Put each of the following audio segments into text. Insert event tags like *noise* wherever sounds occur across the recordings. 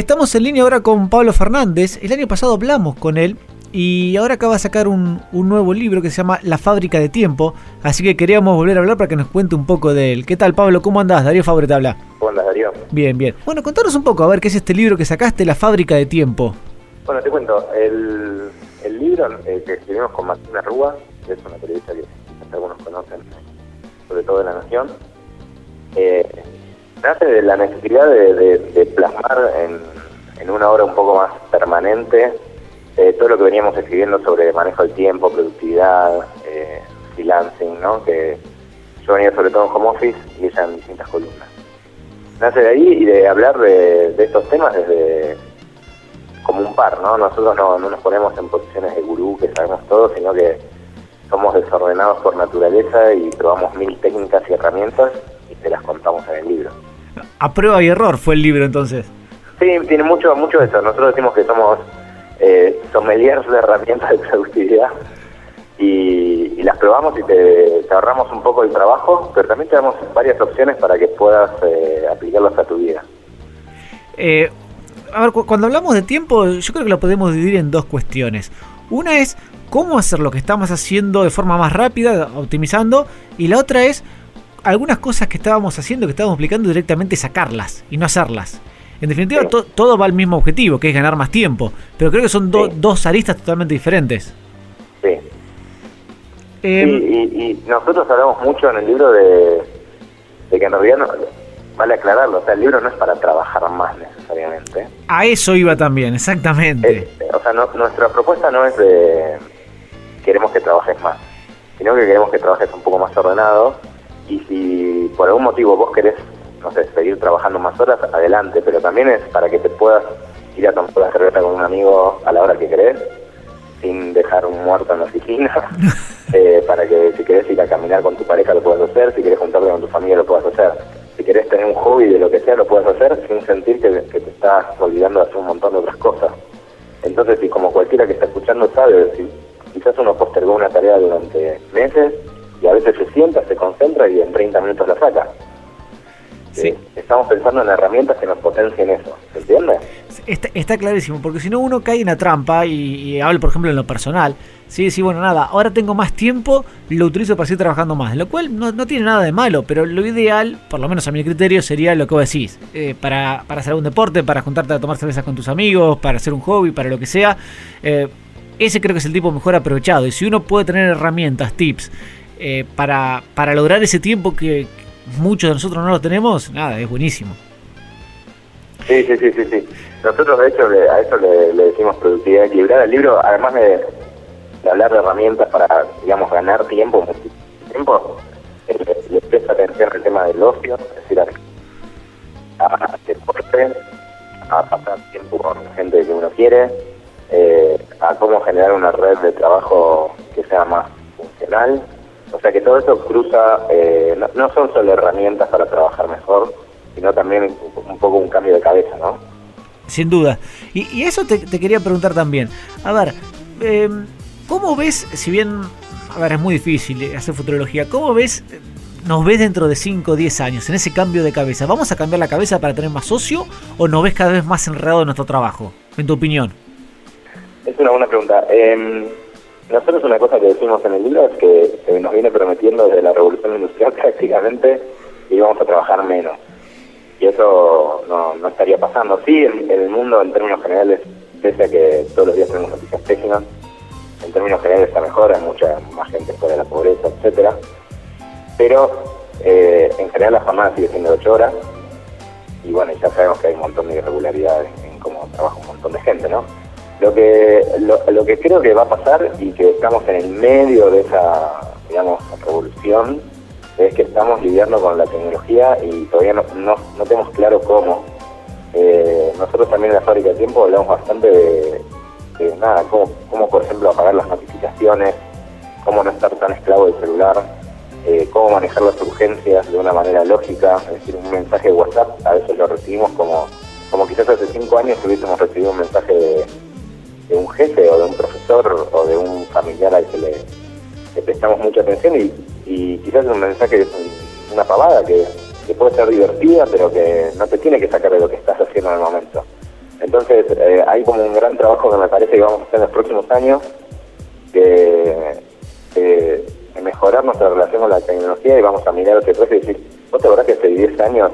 Estamos en línea ahora con Pablo Fernández. El año pasado hablamos con él y ahora acaba de sacar un, nuevo libro que se llama La fábrica de tiempo. Así que queríamos volver a hablar para que nos cuente un poco de él. ¿Qué tal, Pablo? ¿Cómo andás? Darío Fabre te habla. ¿Cómo andás, Darío? Bien, bien. Bueno, contanos un poco, a ver, ¿qué es este libro que sacaste, La fábrica de tiempo? Bueno, te cuento. El, libro eh, que escribimos con Martina Rúa, que es una periodista que algunos conocen, sobre todo de La Nación, eh, nace de la necesidad de, plasmar en, una obra un poco más permanente eh, todo lo que veníamos escribiendo sobre manejo del tiempo, productividad, eh, freelancing, ¿no? que yo venía sobre todo en home office y ella en distintas columnas. Nace de ahí y de hablar de, estos temas desde como un par, ¿no? Nosotros no, no nos ponemos en posiciones de gurú que sabemos todo, sino que somos desordenados por naturaleza y probamos mil técnicas y herramientas y te las contamos en el libro. A prueba y error fue el libro entonces. Sí, tiene mucho, mucho de eso. Nosotros decimos que somos eh, sommeliers de herramientas de productividad y, las probamos y te, ahorramos un poco el trabajo, pero también te damos varias opciones para que puedas eh, aplicarlas a tu vida. Eh, a ver, cuando hablamos de tiempo, yo creo que lo podemos dividir en dos cuestiones. Una es cómo hacer lo que estamos haciendo de forma más rápida, optimizando, y la otra es algunas cosas que estábamos haciendo, que estábamos aplicando directamente sacarlas y no hacerlas. En definitiva, todo va al mismo objetivo, que es ganar más tiempo. Pero creo que son dos aristas totalmente diferentes. Sí. Em, y, nosotros hablamos mucho en el libro de, que en realidad, no, vale aclararlo, o sea, el libro no es para trabajar más necesariamente. A eso iba también, exactamente. o sea, nuestra propuesta no es de queremos que trabajes más, sino que queremos que trabajes un poco más ordenado y si por algún motivo vos querés, no sé, seguir trabajando más horas, adelante, pero también es para que te puedas ir a tomar la cerveza con un amigo a la hora que querés, sin dejar un muerto en la oficina, *laughs* *laughs* eh, para que si querés ir a caminar con tu pareja lo puedas hacer, si querés juntarte con tu familia lo puedas hacer, si querés tener un hobby de lo que sea lo puedes hacer sin sentir que, te estás olvidando de hacer un montón de otras cosas. Entonces, si como cualquiera que está escuchando sabe, si quizás uno postergó una tarea durante meses, y a veces se sienta, se concentra y en 30 minutos la saca. Sí. Eh, estamos pensando en herramientas que nos potencien eso, ¿se entiende? Está, clarísimo, porque si no uno cae en la trampa y, y habla, por ejemplo, en lo personal, sí, sí, bueno, nada, ahora tengo más tiempo, lo utilizo para seguir trabajando más, lo cual no, tiene nada de malo, pero lo ideal, por lo menos a mi criterio, sería lo que vos decís, eh, para, para hacer un deporte, para juntarte a tomar cerveza con tus amigos, para hacer un hobby, para lo que sea, eh, ese creo que es el tipo mejor aprovechado, y si uno puede tener herramientas, tips, eh, para, para lograr ese tiempo que muchos de nosotros no lo tenemos, nada, es buenísimo. Sí, sí, sí, sí, sí. Nosotros de hecho a eso le, decimos productividad equilibrada. El libro, además de, hablar de herramientas para, digamos, ganar tiempo, tiempo, eh, le, presta atención al tema del ocio, es decir, a, deporte, a pasar tiempo con gente que uno quiere, eh, a cómo generar una red de trabajo que sea más funcional, o sea que todo eso cruza, eh, no, son solo herramientas para trabajar mejor, sino también un, poco un cambio de cabeza, ¿no? Sin duda. Y, eso te, quería preguntar también. A ver, em, ¿cómo ves, si bien, a ver, es muy difícil hacer futurología, ¿cómo ves, nos ves dentro de 5 o 10 años en ese cambio de cabeza? ¿Vamos a cambiar la cabeza para tener más socio o nos ves cada vez más enredado en nuestro trabajo? En tu opinión. Es una buena pregunta. Eh, nosotros una cosa que decimos en el libro es que nos viene prometiendo desde la revolución industrial *laughs* prácticamente que íbamos a trabajar menos. Y eso no, estaría pasando. Sí, en, el mundo en términos generales, pese a que todos los días tenemos noticias pésimas, en términos generales está mejor, hay mucha más gente fuera de la pobreza, etcétera. Pero eh, en general la jornada sigue siendo de 8 horas y bueno, ya sabemos que hay un montón de irregularidades en cómo trabaja un montón de gente, ¿no? Lo que, lo, que creo que va a pasar y que estamos en el medio de esa, digamos, revolución es que estamos lidiando con la tecnología y todavía no, no, tenemos claro cómo. Eh, nosotros también en la fábrica de tiempo hablamos bastante de, nada, cómo, cómo, por ejemplo apagar las notificaciones, cómo no estar tan esclavo del celular, eh, cómo manejar las urgencias de una manera lógica, es decir, un mensaje de WhatsApp a veces lo recibimos como, como quizás hace cinco años hubiésemos recibido un mensaje de de un jefe o de un profesor o de un familiar al que le, prestamos mucha atención y, quizás un mensaje es una pavada que, puede ser divertida pero que no te tiene que sacar de lo que estás haciendo en el momento. Entonces, eh, hay como un gran trabajo que me parece que vamos a hacer en los próximos años, de, mejorar nuestra relación con la tecnología y vamos a mirar hacia atrás y decir, ¿vos te acordás que hace 10 años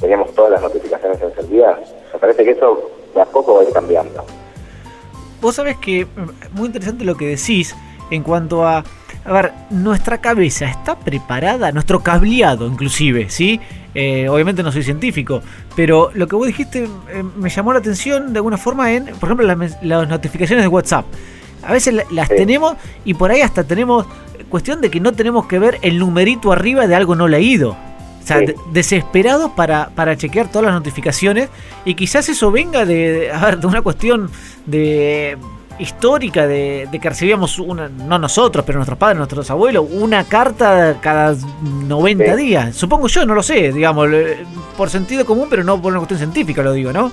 teníamos todas las notificaciones encendidas? Me parece que eso de a poco va a ir cambiando. Vos sabés que muy interesante lo que decís en cuanto a a ver, nuestra cabeza está preparada, nuestro cableado inclusive, ¿sí? Eh, obviamente no soy científico, pero lo que vos dijiste eh, me llamó la atención de alguna forma en, por ejemplo, las, notificaciones de WhatsApp. A veces las tenemos y por ahí hasta tenemos cuestión de que no tenemos que ver el numerito arriba de algo no leído. Sea, desesperados para, para chequear todas las notificaciones y quizás eso venga de, *laughs* a ver, de una cuestión de histórica de, que recibíamos, una, no nosotros, pero nuestros padres, nuestros abuelos, una carta cada 90 días. Supongo yo, no lo sé, digamos, por sentido común, pero no por una cuestión científica lo digo, ¿no?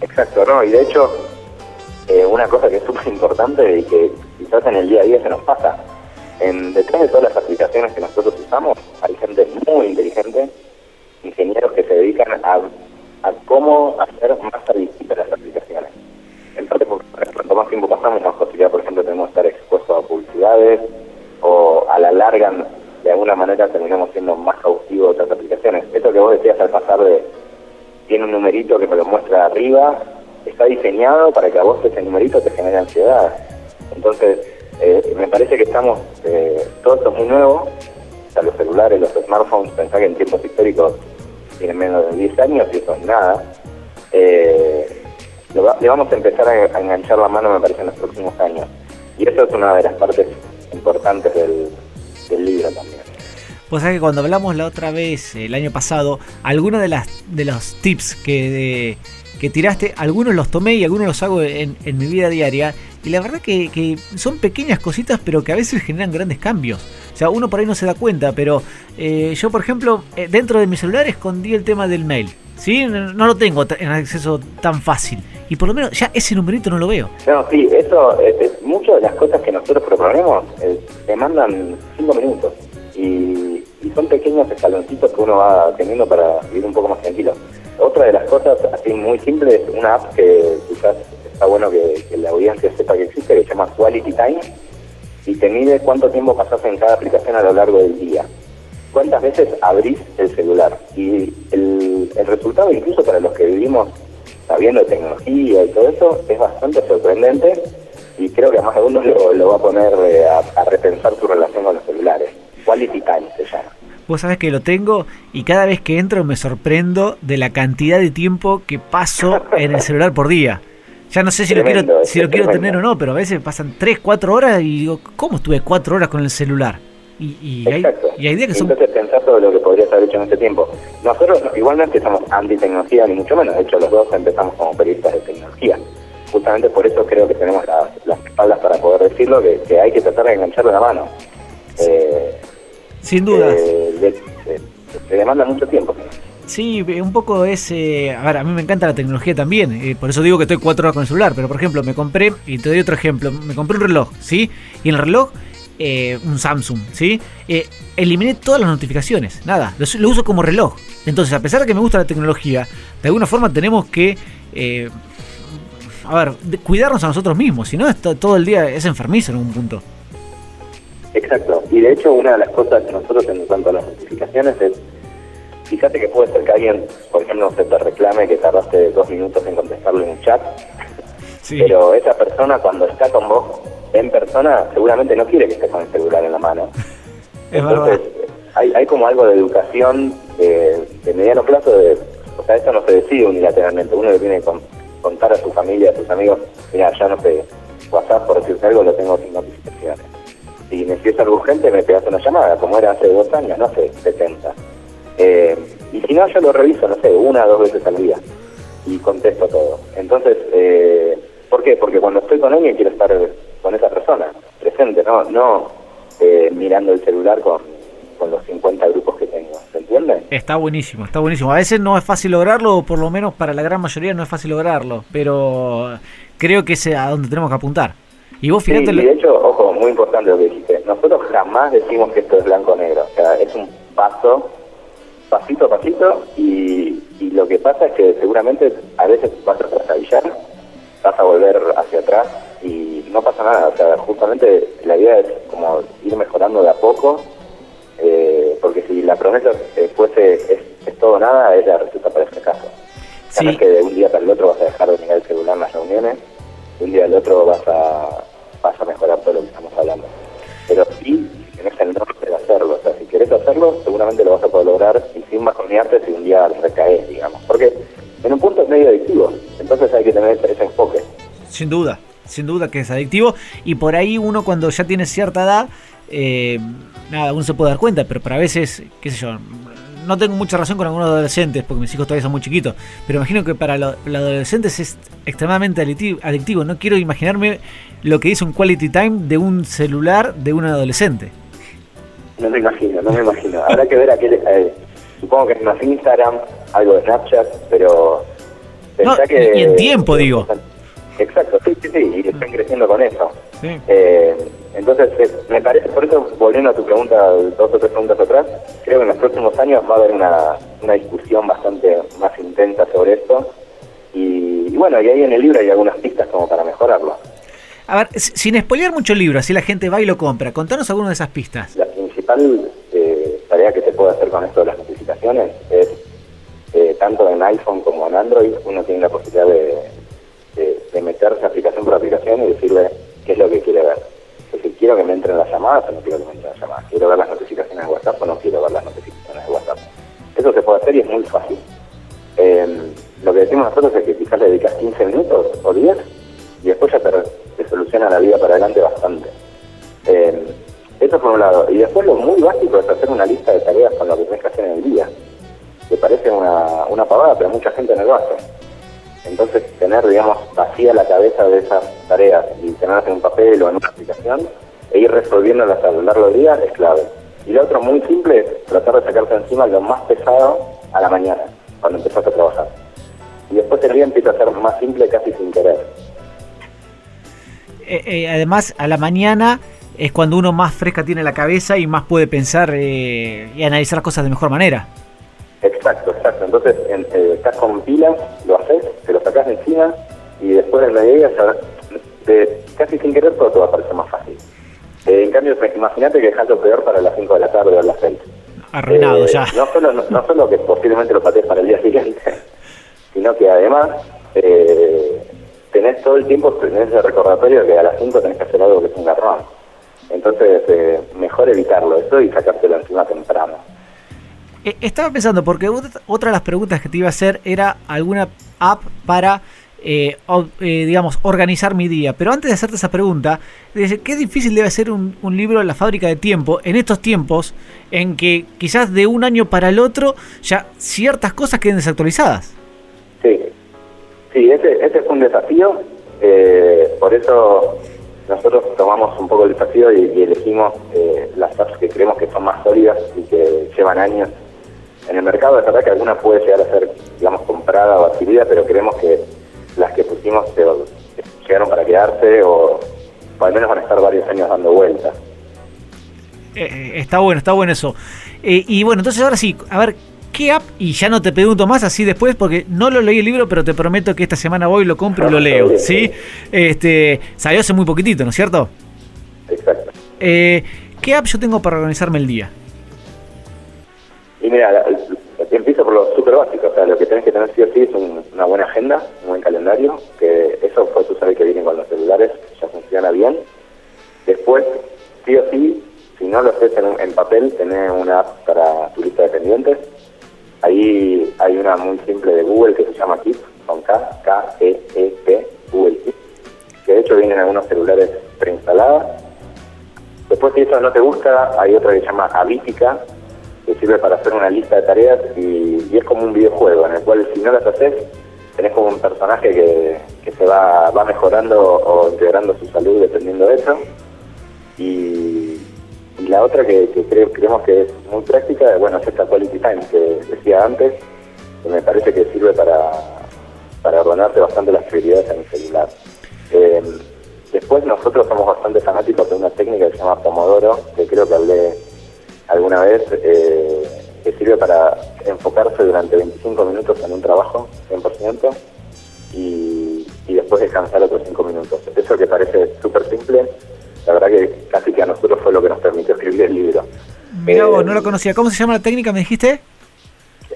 Exacto, no, y de hecho, eh, una cosa que es súper importante y que quizás en el día a día se nos pasa, en, detrás de todas las aplicaciones que nosotros usamos, hay gente muy inteligente, ingenieros que se dedican a, a cómo hacer más visibles las aplicaciones en parte porque cuanto más tiempo pasamos, más posibilidad, por ejemplo, tenemos que estar expuestos a publicidades o a la larga, de alguna manera, terminamos siendo más cautivos de otras aplicaciones. Esto que vos decías al pasar de, tiene un numerito que me lo muestra arriba, está diseñado para que a vos ese numerito te genere ansiedad. Entonces, eh, me parece que estamos, eh, todo esto es muy nuevo, o sea, los celulares, los smartphones, pensá que en tiempos históricos tienen menos de 10 años y eso es nada. Eh, le vamos a empezar a, enganchar la mano, me parece, en los próximos años. Y eso es una de las partes importantes del, libro también. Pues sabés que cuando hablamos la otra vez, el año pasado, algunos de, las, de los tips que, que tiraste, algunos los tomé y algunos los hago en, mi vida diaria. Y la verdad que, son pequeñas cositas, pero que a veces generan grandes cambios. O sea, uno por ahí no se da cuenta, pero eh, yo, por ejemplo, eh, dentro de mi celular escondí el tema del mail. ¿Sí? No lo tengo en acceso tan fácil y por lo menos ya ese numerito no lo veo. No, sí, eso, es, eh, eh, muchas de las cosas que nosotros proponemos eh, te mandan cinco minutos y, son pequeños escaloncitos que uno va teniendo para vivir un poco más tranquilo. Otra de las cosas así muy simple es una app que quizás está bueno que, la audiencia sepa que existe, que se llama Quality Time y te mide cuánto tiempo pasas en cada aplicación a lo largo del día. ¿Cuántas veces abrís el celular? Y el, el resultado, incluso para los que vivimos sabiendo tecnología y todo eso, es bastante sorprendente y creo que a más de uno lo, va a poner eh, a, repensar su relación con los celulares. Quality Time se llama. Vos sabés que lo tengo y cada vez que entro me sorprendo de la cantidad de tiempo que paso en el celular por día. Ya no sé si lo quiero, si lo quiero tener o no, pero a veces pasan 3, 4 horas y digo, ¿cómo estuve 4 horas con el celular? Y, y, hay, y hay días que son... Entonces pensás todo lo que podrías haber hecho en este tiempo. Nosotros igualmente somos anti-tecnología, ni mucho menos. De hecho, los dos empezamos como periodistas de tecnología. Justamente por eso creo que tenemos las, espaldas para poder decirlo, que, hay que tratar de engancharle la mano. Eh, Sin duda. Eh, demanda mucho tiempo. Sí, un poco es... Eh, a ver, a mí me encanta la tecnología también, eh, por eso digo que estoy cuatro horas con el celular, pero por ejemplo, me compré, y te doy otro ejemplo, me compré un reloj, ¿sí? Y en el reloj eh, un Samsung, ¿sí? Eh, eliminé todas las notificaciones, nada, lo, uso como reloj. Entonces, a pesar de que me gusta la tecnología, de alguna forma tenemos que, eh, a ver, cuidarnos a nosotros mismos, si no, todo el día es enfermizo en un punto. Exacto, y de hecho una de las cosas que nosotros en cuanto a las notificaciones es, fíjate que puede ser que alguien, por ejemplo, se te reclame que tardaste dos minutos en contestarle en un chat, pero esa persona cuando está con vos en persona seguramente no quiere que estés con el celular en la mano. *laughs* Entonces, hay, hay como algo de educación de, mediano plazo, de, o sea, eso no se decide unilateralmente, uno le tiene que contar a su familia, a sus amigos, mira, ya no sé, WhatsApp por decirte algo lo tengo sin notificaciones. Si necesitas algo urgente me pegas una llamada, como era hace dos años, no hace 70. Y si no, yo lo reviso, no sé, una o dos veces al día y contesto todo. Entonces, eh, ¿por qué? Porque cuando estoy con alguien quiero estar con esa persona, presente, no, no eh, mirando el celular con, con los 50 grupos que tengo, ¿se entiende? Está buenísimo, está buenísimo. A veces no es fácil lograrlo, o por lo menos para la gran mayoría no es fácil lograrlo, pero creo que es a donde tenemos que apuntar. Y vos fíjate... Sí, y de hecho, ojo, muy importante lo que dijiste, nosotros jamás decimos que esto es blanco-negro, o sea, es un paso pasito a pasito y, y lo que pasa es que seguramente a veces vas a trastabillar, vas a volver hacia atrás y no pasa nada. O sea, justamente la idea es como ir mejorando de a poco, eh, porque si la promesa eh, fuese es, es todo nada, es la receta para este caso. Sí. No es que de un día para el otro vas a dejar de mirar el celular en las reuniones, de un día al otro vas a, vas a mejorar todo lo que estamos hablando. Pero sí, norte de hacerlo, hacerlo, seguramente lo vas a poder lograr y sin bajonearte si un día recaes, digamos. Porque en un punto es medio adictivo, entonces hay que tener ese, enfoque. Sin duda, sin duda que es adictivo. Y por ahí uno cuando ya tiene cierta edad, eh, nada, uno se puede dar cuenta, pero para veces, qué sé yo, no tengo mucha razón con algunos adolescentes, porque mis hijos todavía son muy chiquitos, pero imagino que para lo- los adolescentes es extremadamente adictivo. No quiero imaginarme lo que dice un quality time de un celular de un adolescente. No me imagino, no me imagino. Habrá que ver aquel, eh, supongo que es más Instagram, algo de Snapchat, pero No, que... y en tiempo, digo. Exacto, sí, sí, sí, y están creciendo con eso. Sí. Eh, entonces, eh, me parece, por eso, volviendo a tu pregunta, dos o tres preguntas atrás, creo que en los próximos años va a haber una, una discusión bastante más intensa sobre esto. Y, y bueno, y ahí en el libro hay algunas pistas como para mejorarlo. A ver, sin spoilear mucho el libro, así la gente va y lo compra, contanos alguna de esas pistas. La principal eh, tarea que se puede hacer con esto de las notificaciones es, eh, tanto en iPhone como en Android, uno tiene la posibilidad de, meterse aplicación por aplicación y decirle qué es lo que quiere ver. Es decir, quiero que me entren las llamadas o no quiero que me entren las llamadas. Quiero ver las notificaciones de WhatsApp o no quiero ver las notificaciones de WhatsApp. Eso se puede hacer y es muy fácil. Eh, lo que decimos nosotros es que quizás le dedicas 15 minutos o 10 y después ya te, te soluciona la vida para adelante bastante. Un lado. Y después lo muy básico es hacer una lista de tareas con lo que tenés que hacer en el día. Que parece una, una pavada, pero mucha gente no lo hace. Entonces, tener, digamos, vacía la cabeza de esas tareas y tenerlas en un papel o en una aplicación e ir resolviéndolas a lo largo del día es clave. Y lo otro muy simple es tratar de sacarse encima lo más pesado a la mañana, cuando empezás a trabajar. Y después el día empieza a ser más simple casi sin querer. Eh, eh, además, a la mañana es cuando uno más fresca tiene la cabeza y más puede pensar eh, y analizar cosas de mejor manera. Exacto, exacto. Entonces, en, eh, estás con pilas, lo haces, te lo sacás de encima y después mediodía, ya, de- casi sin querer, todo te va a parecer más fácil. Eh, en cambio, imagínate que dejas lo peor para las 5 de la tarde o a las 6. Arruinado ya. No solo, no, no solo que posiblemente lo patees para el día siguiente, *laughs* sino que además eh, tenés todo el tiempo, tenés el recordatorio de que a las 5 tenés que hacer algo que es un garrón. Entonces, eh, mejor evitarlo eso y sacártelo encima temprano. Eh, estaba pensando, porque ot- otra de las preguntas que te iba a hacer era alguna app para, eh, o- eh, digamos, organizar mi día. Pero antes de hacerte esa pregunta, qué difícil debe ser un, un libro La fábrica de tiempo en estos tiempos en que quizás de un año para el otro ya ciertas cosas queden desactualizadas. Sí, sí, ese, ese fue un desafío, eh, por eso nosotros tomamos un poco el desafío y, elegimos eh, las apps que creemos que son más sólidas y que llevan años en el mercado. Es verdad que alguna puede llegar a ser, digamos, comprada o adquirida, pero creemos que las que pusimos llegaron para quedarse o, al menos van a estar varios años dando vueltas. Eh, eh, está bueno, está bueno eso. Y bueno, entonces ahora sí, a ver, ¿qué app? Y ya no te pregunto más así después porque no lo leí el libro, pero te prometo que esta semana voy, lo compro y lo leo, ¿sí? Este, salió hace muy poquitito, ¿no es cierto? Exacto. Eh, ¿Qué app yo tengo para organizarme el día? Y mira, empiezo por lo súper básico, o sea, lo que tenés que tener sí o sí es un- una buena agenda, un buen calendario, que eso pues tú sabes que viene con los celulares, ya funciona bien. Después, sí o sí, si no lo haces en papel, tenés una app para tu lista de pendientes. Ahí hay una muy simple de Google que se llama Keep, con K, K-E-E-P, Google Keep, que de hecho viene en algunos celulares preinstaladas. Después, si eso no te gusta, hay otra que se llama Avítica, que sirve para hacer una lista de tareas y, es como un videojuego en el cual si no las haces, tenés como un personaje que, que se va, va mejorando o integrando su salud dependiendo de eso. Y, la otra que, que creo, creemos que es muy práctica, bueno, es esta Quality Time que decía antes, que me parece que sirve para, para ordenarte bastante las prioridades en el celular. Eh, después nosotros somos bastante fanáticos de una técnica que se llama Pomodoro, que creo que hablé alguna vez, eh, que sirve para enfocarse durante 25 minutos en un trabajo, 100%, y, y después descansar otros 5 minutos. Eso que parece súper simple, la verdad que casi que a nosotros fue lo que nos permitió escribir el libro. Mira vos, no lo conocía. ¿Cómo se llama la técnica, me dijiste?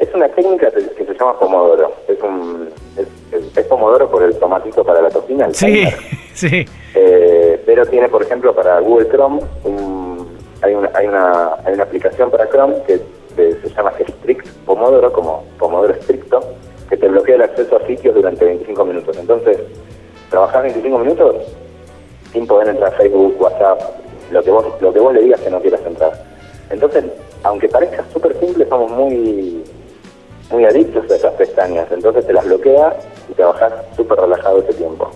Es una técnica que se llama Pomodoro. Es un es, Pomodoro por el tomatito para la cocina. sí, *laughs* sí. Eh, pero tiene, por ejemplo, para Google Chrome, hay, una, hay, una, hay una aplicación para Chrome que se llama Strict Pomodoro, como Pomodoro estricto, que te bloquea el acceso a sitios durante 25 minutos. Entonces, trabajar 25 minutos sin poder entrar a Facebook, WhatsApp, lo que vos, lo que vos le digas que no quieras entrar. Entonces, aunque parezca súper simple, somos muy muy adictos a esas pestañas, entonces te las bloquea y te bajas súper relajado ese tiempo.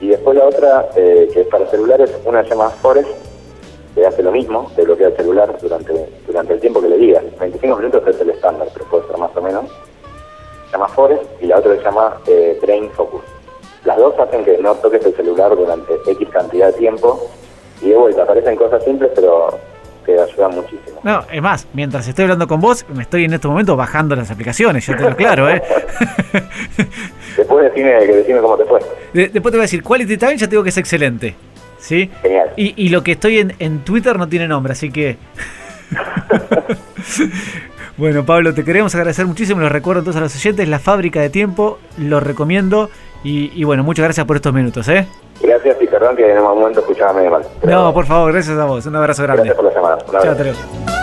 Y después la otra, eh, que es para celulares, una se llama Forest, que hace lo mismo, te bloquea el celular durante, durante el tiempo que le digas. 25 minutos es el estándar, pero puede ser más o menos. Llama Forest y la otra se llama eh, Brain Focus. Las dos hacen que no toques el celular durante X cantidad de tiempo y de vuelta, parecen cosas simples, pero te ayuda muchísimo. No, es más, mientras estoy hablando con vos, me estoy en este momento bajando las aplicaciones, yo te lo claro, ¿eh? *laughs* después decime, decime cómo te fue. después te voy a decir, Quality Time ya tengo que es excelente. ¿Sí? Genial. Y, y lo que estoy en, en Twitter no tiene nombre, así que... *laughs* *laughs* bueno, Pablo, te queremos agradecer muchísimo. Los recuerdo entonces a los oyentes. La fábrica de tiempo, lo recomiendo. Y, y bueno, muchas gracias por estos minutos. ¿eh? Gracias y perdón que en un momento escuchaba medio mal. No, por favor, gracias a vos. Un abrazo grande. Gracias por la llamada. Chao,